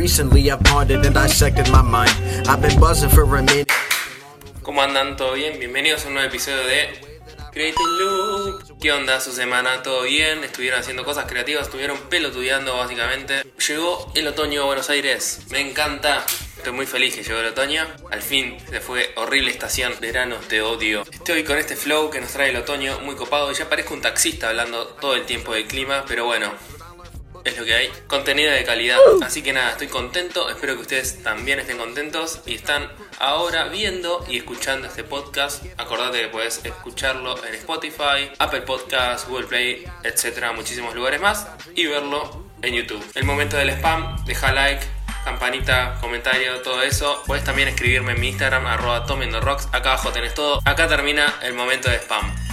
recently I've pondered and dissected my mind. I've been buzzing for a minute. ¿Cómo andan? ¿Todo bien? Bienvenidos a un nuevo episodio de Creative Loop. ¿Qué onda su semana? ¿Todo bien? ¿Estuvieron haciendo cosas creativas? ¿Estuvieron pelotudeando básicamente? Llegó el otoño a Buenos Aires. Me encanta. Estoy muy feliz que llegó el otoño. Al fin se fue horrible estación. Verano, te odio. Estoy con este flow que nos trae el otoño muy copado. Ya parezco un taxista hablando todo el tiempo del clima, pero bueno, es lo que hay. Contenido de calidad. Así que nada, estoy contento. Espero que ustedes también estén contentos y están ahora viendo y escuchando este podcast. Acordate que puedes escucharlo en Spotify, Apple Podcasts, Google Play, etcétera, muchísimos lugares más y verlo en YouTube. El momento del spam, deja like, campanita, comentario, todo eso. Puedes también escribirme en mi Instagram, arroba rocks. Acá abajo tenés todo. Acá termina el momento de spam.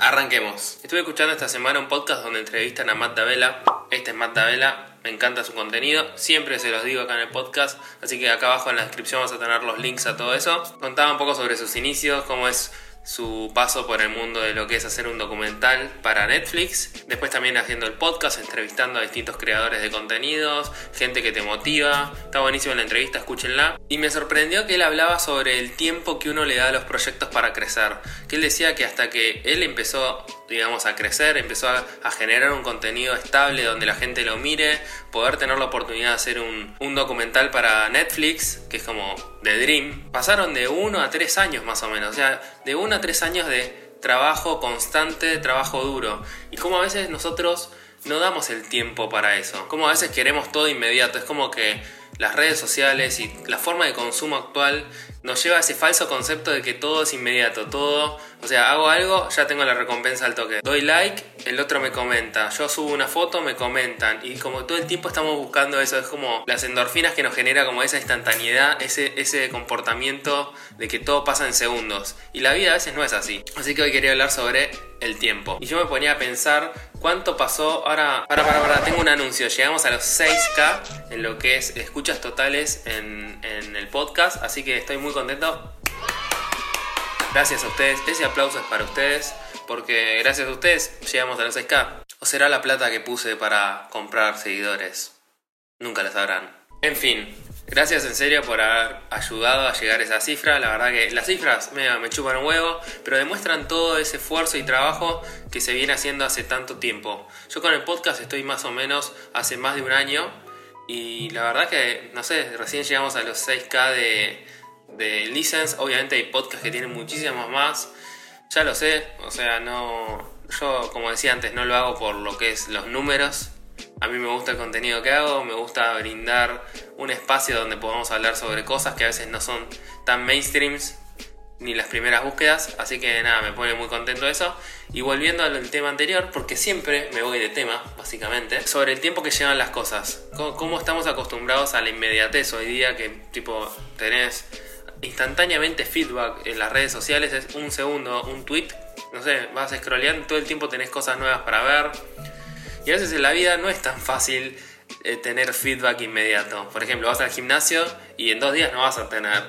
Arranquemos. Estuve escuchando esta semana un podcast donde entrevistan a Matt Davela. Este es Matt Davela, me encanta su contenido. Siempre se los digo acá en el podcast. Así que acá abajo en la descripción vamos a tener los links a todo eso. Contaba un poco sobre sus inicios, cómo es su paso por el mundo de lo que es hacer un documental para Netflix. Después también haciendo el podcast, entrevistando a distintos creadores de contenidos, gente que te motiva. Está buenísima la entrevista, escúchenla. Y me sorprendió que él hablaba sobre el tiempo que uno le da a los proyectos para crecer. Que él decía que hasta que él empezó digamos, a crecer, empezó a, generar un contenido estable donde la gente lo mire, poder tener la oportunidad de hacer un, un, documental para Netflix, que es como The Dream. Pasaron de uno a tres años más o menos, o sea, de uno a tres años de trabajo constante, trabajo duro. Y como a veces nosotros no damos el tiempo para eso, como a veces queremos todo inmediato, es como que las redes sociales y la forma de consumo actual nos lleva a ese falso concepto de que todo es inmediato, todo, o sea, hago algo, ya tengo la recompensa al toque. Doy like, el otro me comenta, yo subo una foto, me comentan y como todo el tiempo estamos buscando eso, es como las endorfinas que nos genera como esa instantaneidad, ese, ese comportamiento de que todo pasa en segundos. Y la vida a veces no es así. Así que hoy quería hablar sobre el tiempo. Y yo me ponía a pensar cuánto pasó. Ahora, para, para, para, tengo un anuncio. Llegamos a los 6K en lo que es escuchas totales en, en el podcast. Así que estoy muy contento. Gracias a ustedes. Ese aplauso es para ustedes. Porque gracias a ustedes llegamos a los 6K. ¿O será la plata que puse para comprar seguidores? Nunca lo sabrán. En fin, Gracias en serio por haber ayudado a llegar a esa cifra. La verdad que las cifras me, me chupan un huevo, pero demuestran todo ese esfuerzo y trabajo que se viene haciendo hace tanto tiempo. Yo con el podcast estoy más o menos hace más de un año y la verdad que, no sé, recién llegamos a los 6K de, de license. Obviamente hay podcasts que tienen muchísimos más. Ya lo sé, o sea, no... Yo, como decía antes, no lo hago por lo que es los números, a mí me gusta el contenido que hago, me gusta brindar un espacio donde podamos hablar sobre cosas que a veces no son tan mainstreams ni las primeras búsquedas, así que nada, me pone muy contento eso. Y volviendo al tema anterior, porque siempre me voy de tema, básicamente, sobre el tiempo que llevan las cosas. Cómo, estamos acostumbrados a la inmediatez hoy día, que tipo tenés instantáneamente feedback en las redes sociales, es un segundo, un tweet, no sé, vas scrolleando, todo el tiempo tenés cosas nuevas para ver y a veces en la vida no es tan fácil eh, tener feedback inmediato. Por ejemplo, vas al gimnasio y en dos días no vas a tener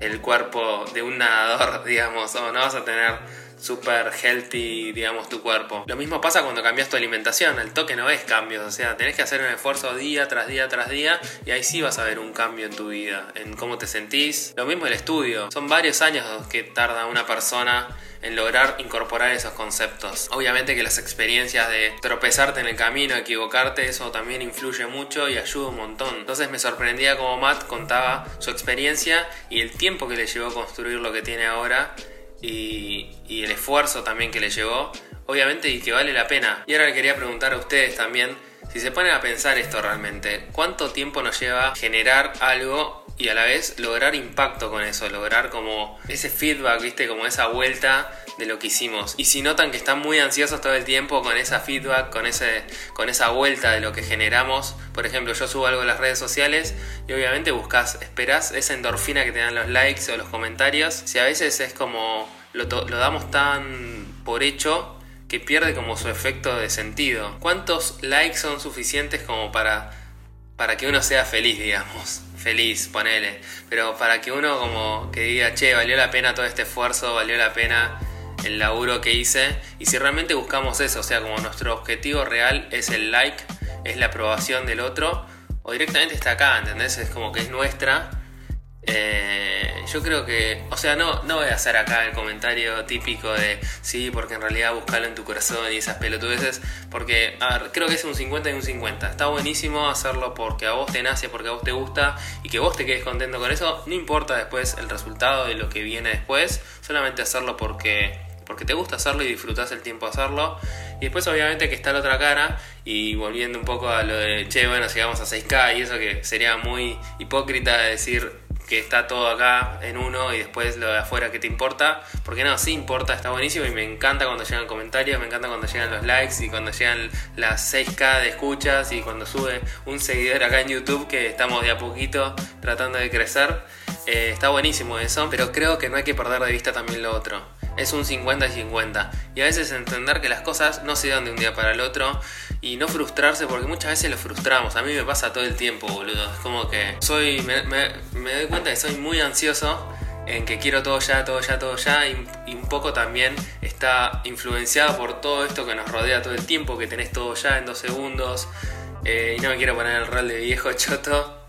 el cuerpo de un nadador, digamos, o no vas a tener super healthy, digamos, tu cuerpo. Lo mismo pasa cuando cambias tu alimentación, el toque no es cambios, o sea, tenés que hacer un esfuerzo día tras día tras día y ahí sí vas a ver un cambio en tu vida, en cómo te sentís. Lo mismo el estudio, son varios años que tarda una persona en lograr incorporar esos conceptos. Obviamente que las experiencias de tropezarte en el camino, equivocarte, eso también influye mucho y ayuda un montón. Entonces me sorprendía como Matt contaba su experiencia y el tiempo que le llevó a construir lo que tiene ahora y, el esfuerzo también que le llevó. Obviamente y que vale la pena. Y ahora le quería preguntar a ustedes también si se ponen a pensar esto realmente, ¿cuánto tiempo nos lleva generar algo y a la vez lograr impacto con eso, lograr como ese feedback, viste, como esa vuelta de lo que hicimos. Y si notan que están muy ansiosos todo el tiempo con esa feedback, con, ese, con esa vuelta de lo que generamos, por ejemplo, yo subo algo en las redes sociales y obviamente buscas, esperas esa endorfina que te dan los likes o los comentarios. Si a veces es como lo, lo damos tan por hecho que pierde como su efecto de sentido. ¿Cuántos likes son suficientes como para, para que uno sea feliz, digamos? Feliz, ponele. Pero para que uno como que diga, che, valió la pena todo este esfuerzo, valió la pena el laburo que hice. Y si realmente buscamos eso, o sea, como nuestro objetivo real es el like, es la aprobación del otro, o directamente está acá, ¿entendés? Es como que es nuestra. Eh, yo creo que, o sea, no, no voy a hacer acá el comentario típico de sí, porque en realidad buscarlo en tu corazón y esas pelotudeces, porque, a ver, creo que es un 50 y un 50. Está buenísimo hacerlo porque a vos te nace, porque a vos te gusta y que vos te quedes contento con eso. No importa después el resultado de lo que viene después, solamente hacerlo porque porque te gusta hacerlo y disfrutas el tiempo de hacerlo. Y después obviamente que está la otra cara y volviendo un poco a lo de, che, bueno, si vamos a 6K y eso que sería muy hipócrita decir que está todo acá en uno y después lo de afuera que te importa, porque no, sí importa, está buenísimo y me encanta cuando llegan comentarios, me encanta cuando llegan los likes y cuando llegan las 6K de escuchas y cuando sube un seguidor acá en YouTube que estamos de a poquito tratando de crecer. Eh, está buenísimo eso, pero creo que no hay que perder de vista también lo otro es un 50 y 50. Y a veces entender que las cosas no se dan de un día para el otro y no frustrarse porque muchas veces lo frustramos. A mí me pasa todo el tiempo, boludo. Es como que soy, me, doy cuenta que soy muy ansioso en que quiero todo ya, todo ya, todo ya y, un poco también está influenciado por todo esto que nos rodea todo el tiempo, que tenés todo ya en dos segundos. Eh, y no me quiero poner el rol de viejo choto,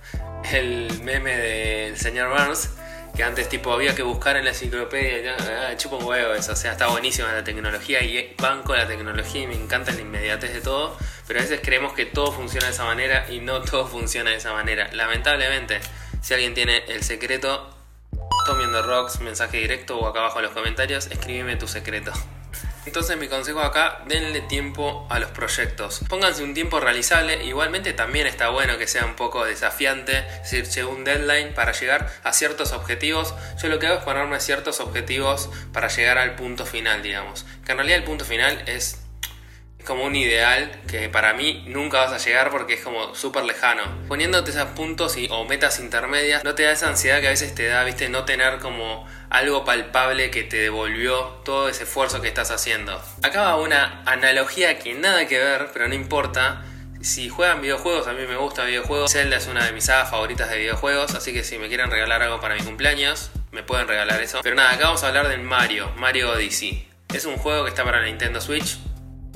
el meme del señor Burns que antes tipo había que buscar en la enciclopedia, ah, chupo un huevo eso, o sea, está buenísima la tecnología y banco la tecnología y me encanta la inmediatez de todo, pero a veces creemos que todo funciona de esa manera y no todo funciona de esa manera. Lamentablemente, si alguien tiene el secreto, Tomiendo Rocks, mensaje directo o acá abajo en los comentarios, escríbeme tu secreto. Entonces mi consejo acá, denle tiempo a los proyectos. Pónganse un tiempo realizable, igualmente también está bueno que sea un poco desafiante, es decir, un deadline para llegar a ciertos objetivos. Yo lo que hago es ponerme ciertos objetivos para llegar al punto final, digamos. Que en realidad el punto final es como un ideal que para mí nunca vas a llegar porque es como súper lejano. Poniéndote esos puntos y, o metas intermedias, no te da esa ansiedad que a veces te da, viste, no tener como algo palpable que te devolvió todo ese esfuerzo que estás haciendo. Acaba una analogía que nada que ver, pero no importa. Si juegan videojuegos, a mí me gusta videojuegos. Zelda es una de mis sagas favoritas de videojuegos, así que si me quieren regalar algo para mi cumpleaños, me pueden regalar eso. Pero nada, acá vamos a hablar del Mario, Mario Odyssey. Es un juego que está para Nintendo Switch,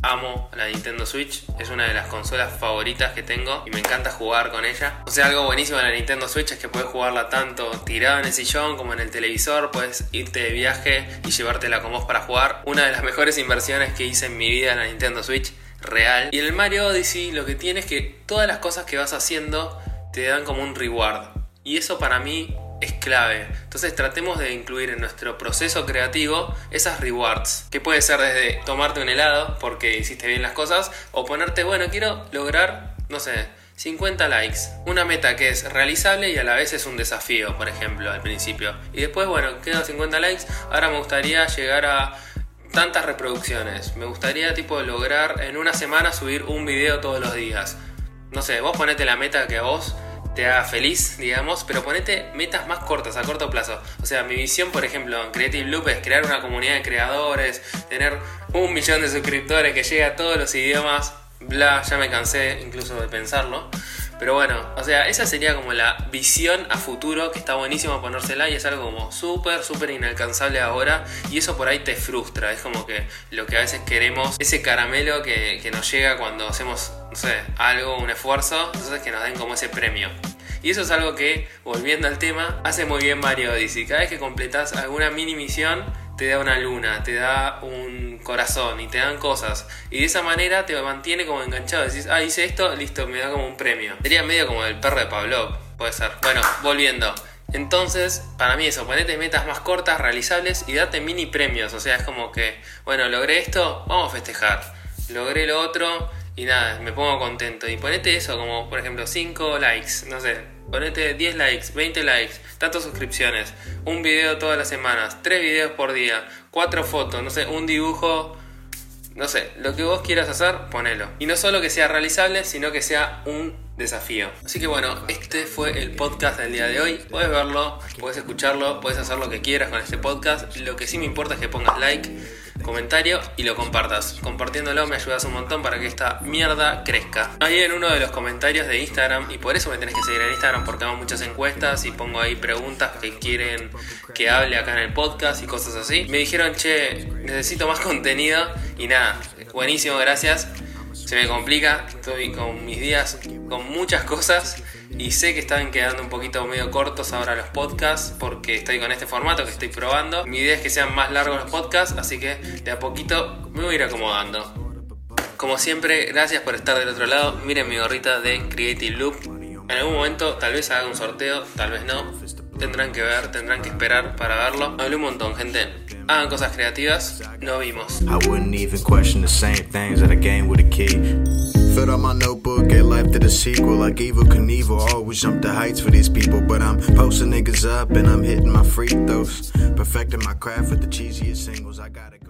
amo la Nintendo Switch, es una de las consolas favoritas que tengo y me encanta jugar con ella. O sea, algo buenísimo de la Nintendo Switch es que puedes jugarla tanto tirada en el sillón como en el televisor, puedes irte de viaje y llevártela con vos para jugar. Una de las mejores inversiones que hice en mi vida en la Nintendo Switch real. Y en el Mario Odyssey lo que tiene es que todas las cosas que vas haciendo te dan como un reward. Y eso para mí es clave. Entonces tratemos de incluir en nuestro proceso creativo esas rewards, que puede ser desde tomarte un helado porque hiciste bien las cosas o ponerte, bueno, quiero lograr, no sé, 50 likes. Una meta que es realizable y a la vez es un desafío, por ejemplo, al principio. Y después, bueno, quedo 50 likes, ahora me gustaría llegar a tantas reproducciones. Me gustaría tipo lograr en una semana subir un video todos los días. No sé, vos ponete la meta que a vos te haga feliz, digamos, pero ponete metas más cortas, a corto plazo. O sea, mi visión, por ejemplo, en Creative Loop es crear una comunidad de creadores, tener un millón de suscriptores que llegue a todos los idiomas, bla, ya me cansé incluso de pensarlo. Pero bueno, o sea, esa sería como la visión a futuro que está buenísimo ponérsela y es algo como súper, súper inalcanzable ahora y eso por ahí te frustra, es como que lo que a veces queremos, ese caramelo que, que nos llega cuando hacemos, no sé, algo, un esfuerzo, entonces que nos den como ese premio. Y eso es algo que, volviendo al tema, hace muy bien Mario Odyssey. Cada vez que completas alguna mini misión, te da una luna, te da un corazón y te dan cosas. Y de esa manera te mantiene como enganchado. Decís, ah, hice esto, listo, me da como un premio. Sería medio como el perro de Pavlov, puede ser. Bueno, volviendo. Entonces, para mí eso, ponete metas más cortas, realizables y date mini premios. O sea, es como que, bueno, logré esto, vamos a festejar. Logré lo otro y nada, me pongo contento. Y ponete eso, como por ejemplo 5 likes, no sé, ponete 10 likes, 20 likes, tantas suscripciones, un video todas las semanas, 3 videos por día, 4 fotos, no sé, un dibujo, no sé, lo que vos quieras hacer, ponelo. Y no solo que sea realizable, sino que sea un desafío. Así que bueno, este fue el podcast del día de hoy. Puedes verlo, puedes escucharlo, puedes hacer lo que quieras con este podcast. Lo que sí me importa es que pongas like, comentario y lo compartas. Compartiéndolo me ayudas un montón para que esta mierda crezca. Ahí en uno de los comentarios de Instagram, y por eso me tenés que seguir en Instagram porque hago muchas encuestas y pongo ahí preguntas que quieren que hable acá en el podcast y cosas así. Me dijeron, che, necesito más contenido y nada, buenísimo, gracias. Se me complica, estoy con mis días con muchas cosas y sé que están quedando un poquito medio cortos ahora los podcasts porque estoy con este formato que estoy probando. Mi idea es que sean más largos los podcasts, así que de a poquito me voy a ir acomodando. Como siempre, gracias por estar del otro lado. Miren mi gorrita de Creative Loop. En algún momento tal vez haga un sorteo, tal vez no. Tendrán que ver, tendrán que esperar para verlo. Hablé un montón, gente. Hagan cosas creativas. Nos vimos. I wouldn't even question the same things that I gained with a key. Filled out my notebook, gave life to the sequel. Like Evil Knievel, always jump the heights for these people. But I'm posting niggas up and I'm hitting my free throws. Perfecting my craft with the cheesiest singles. I gotta go.